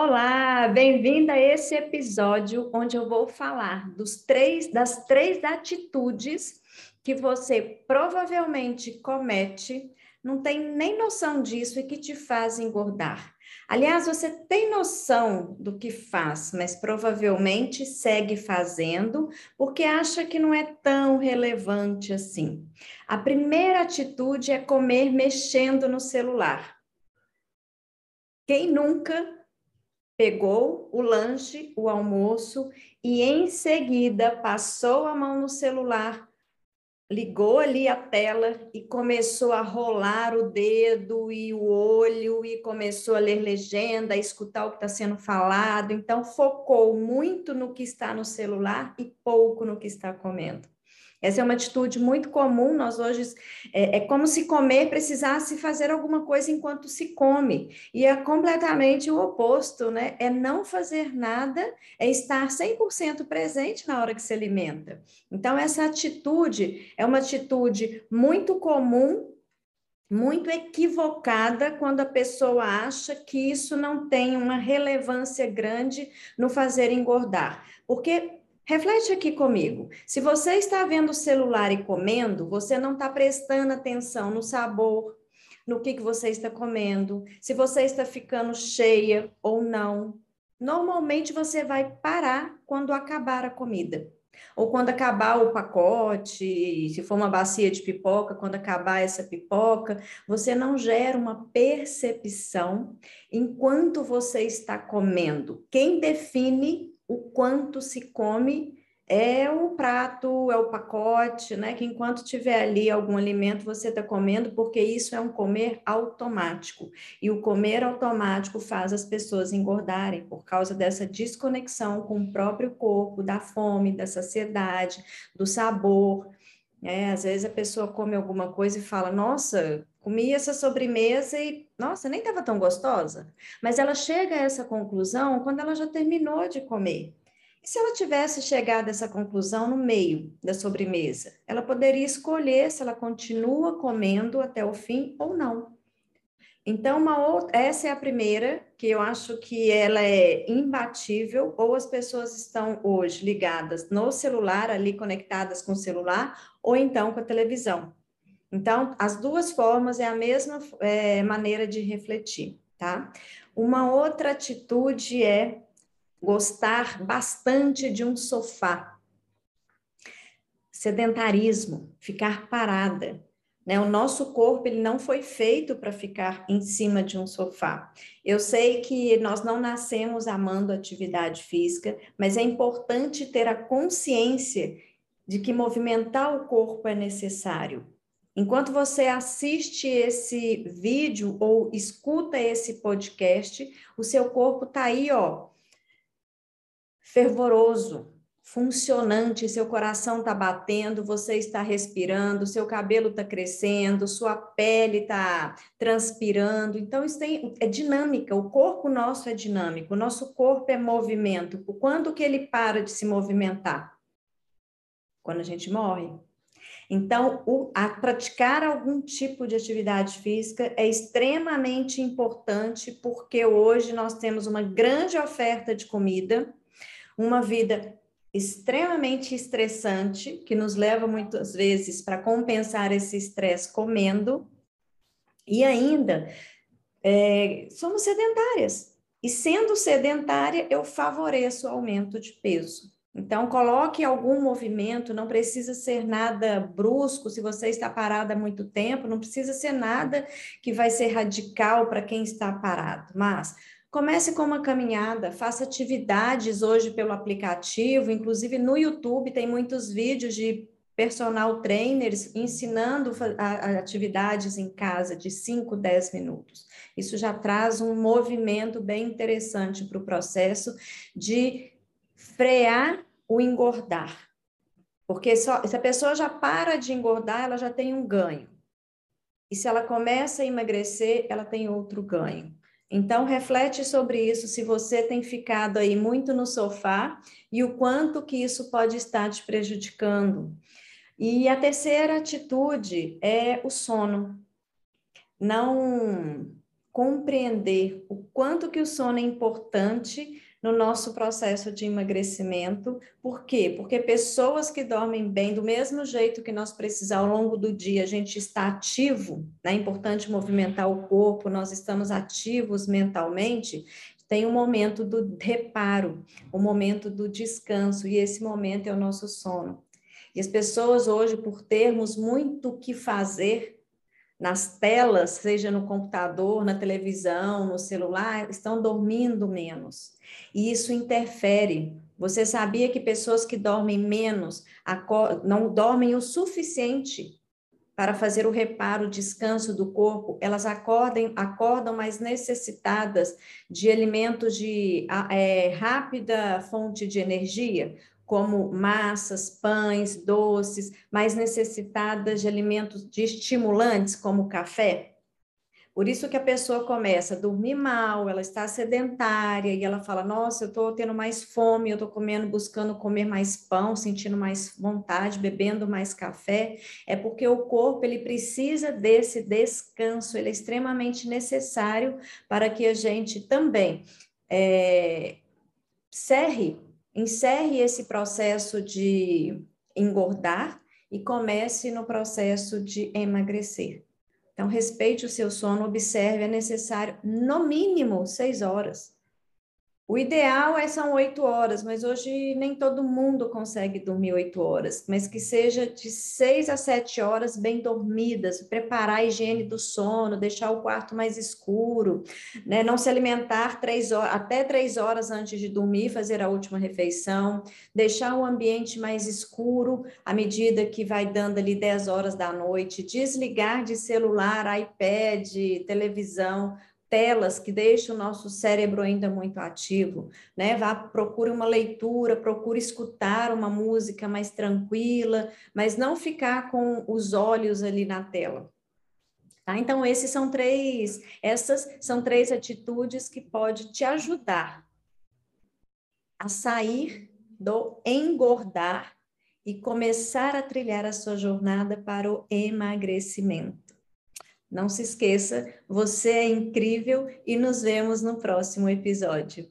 Olá, bem-vinda a esse episódio onde eu vou falar dos três, das três atitudes que você provavelmente comete, não tem nem noção disso e que te faz engordar. Aliás, você tem noção do que faz, mas provavelmente segue fazendo porque acha que não é tão relevante assim. A primeira atitude é comer mexendo no celular. Quem nunca pegou o lanche, o almoço e em seguida passou a mão no celular, ligou ali a tela e começou a rolar o dedo e o olho e começou a ler legenda, a escutar o que está sendo falado. Então, focou muito no que está no celular e pouco no que está comendo. Essa é uma atitude muito comum. Nós hoje é, é, como se comer precisasse fazer alguma coisa enquanto se come, e é completamente o oposto, né? É não fazer nada, é estar 100% presente na hora que se alimenta. Então, essa atitude é uma atitude muito comum muito equivocada quando a pessoa acha que isso não tem uma relevância grande no fazer engordar. Porque Reflete aqui comigo. Se você está vendo o celular e comendo, você não está prestando atenção no sabor, no que, que você está comendo, se você está ficando cheia ou não. Normalmente você vai parar quando acabar a comida. Ou quando acabar o pacote, se for uma bacia de pipoca, quando acabar essa pipoca, você não gera uma percepção enquanto você está comendo. Quem define o quanto se come é o prato, é o pacote, né? Que enquanto tiver ali algum alimento, você está comendo, porque isso é um comer automático. E o comer automático faz as pessoas engordarem por causa dessa desconexão com o próprio corpo, da fome, da saciedade, do sabor. É, às vezes a pessoa come alguma coisa e fala: Nossa, comi essa sobremesa e, nossa, nem estava tão gostosa. Mas ela chega a essa conclusão quando ela já terminou de comer. E se ela tivesse chegado a essa conclusão no meio da sobremesa? Ela poderia escolher se ela continua comendo até o fim ou não. Então, outra, essa é a primeira, que eu acho que ela é imbatível, ou as pessoas estão hoje ligadas no celular, ali conectadas com o celular, ou então com a televisão. Então, as duas formas é a mesma é, maneira de refletir, tá? Uma outra atitude é gostar bastante de um sofá. Sedentarismo, ficar parada. Né? O nosso corpo ele não foi feito para ficar em cima de um sofá. Eu sei que nós não nascemos amando atividade física, mas é importante ter a consciência de que movimentar o corpo é necessário. Enquanto você assiste esse vídeo ou escuta esse podcast, o seu corpo está aí, ó, fervoroso, funcionante, seu coração está batendo, você está respirando, seu cabelo está crescendo, sua pele está transpirando. Então, isso tem, é dinâmica, o corpo nosso é dinâmico, o nosso corpo é movimento. Quando que ele para de se movimentar? Quando a gente morre. Então, o, a praticar algum tipo de atividade física é extremamente importante, porque hoje nós temos uma grande oferta de comida, uma vida extremamente estressante, que nos leva muitas vezes para compensar esse estresse comendo, e ainda é, somos sedentárias. E sendo sedentária, eu favoreço o aumento de peso. Então, coloque algum movimento, não precisa ser nada brusco, se você está parada há muito tempo, não precisa ser nada que vai ser radical para quem está parado, mas Comece com uma caminhada, faça atividades hoje pelo aplicativo, inclusive no YouTube tem muitos vídeos de personal trainers ensinando atividades em casa de 5, 10 minutos. Isso já traz um movimento bem interessante para o processo de frear o engordar. Porque só, se a pessoa já para de engordar, ela já tem um ganho. E se ela começa a emagrecer, ela tem outro ganho. Então, reflete sobre isso, se você tem ficado aí muito no sofá e o quanto que isso pode estar te prejudicando. E a terceira atitude é o sono. Não compreender o quanto que o sono é importante no nosso processo de emagrecimento. Por quê? Porque pessoas que dormem bem, do mesmo jeito que nós precisamos ao longo do dia, a gente está ativo, né? é importante movimentar o corpo, nós estamos ativos mentalmente, tem o um momento do reparo, o um momento do descanso, e esse momento é o nosso sono. E as pessoas hoje, por termos muito o que fazer nas telas, seja no computador, na televisão, no celular, estão dormindo menos. E isso interfere. Você sabia que pessoas que dormem menos não dormem o suficiente para fazer o reparo, o descanso do corpo, elas acordem, acordam mais necessitadas de alimentos de é, rápida fonte de energia, como massas, pães, doces, mais necessitadas de alimentos de estimulantes, como café. Por isso que a pessoa começa a dormir mal, ela está sedentária e ela fala: Nossa, eu estou tendo mais fome, eu estou comendo, buscando comer mais pão, sentindo mais vontade, bebendo mais café. É porque o corpo ele precisa desse descanso, ele é extremamente necessário para que a gente também é, cerre encerre esse processo de engordar e comece no processo de emagrecer. Então, respeite o seu sono, observe, é necessário no mínimo seis horas. O ideal é são oito horas, mas hoje nem todo mundo consegue dormir oito horas, mas que seja de seis a sete horas bem dormidas, preparar a higiene do sono, deixar o quarto mais escuro, né? não se alimentar três horas, até três horas antes de dormir, fazer a última refeição, deixar o ambiente mais escuro à medida que vai dando ali dez horas da noite, desligar de celular, iPad, televisão, telas que deixam o nosso cérebro ainda muito ativo, né? Vá, procure uma leitura, procure escutar uma música mais tranquila, mas não ficar com os olhos ali na tela. Tá? Então, esses são três, essas são três atitudes que pode te ajudar a sair do engordar e começar a trilhar a sua jornada para o emagrecimento. Não se esqueça, você é incrível e nos vemos no próximo episódio.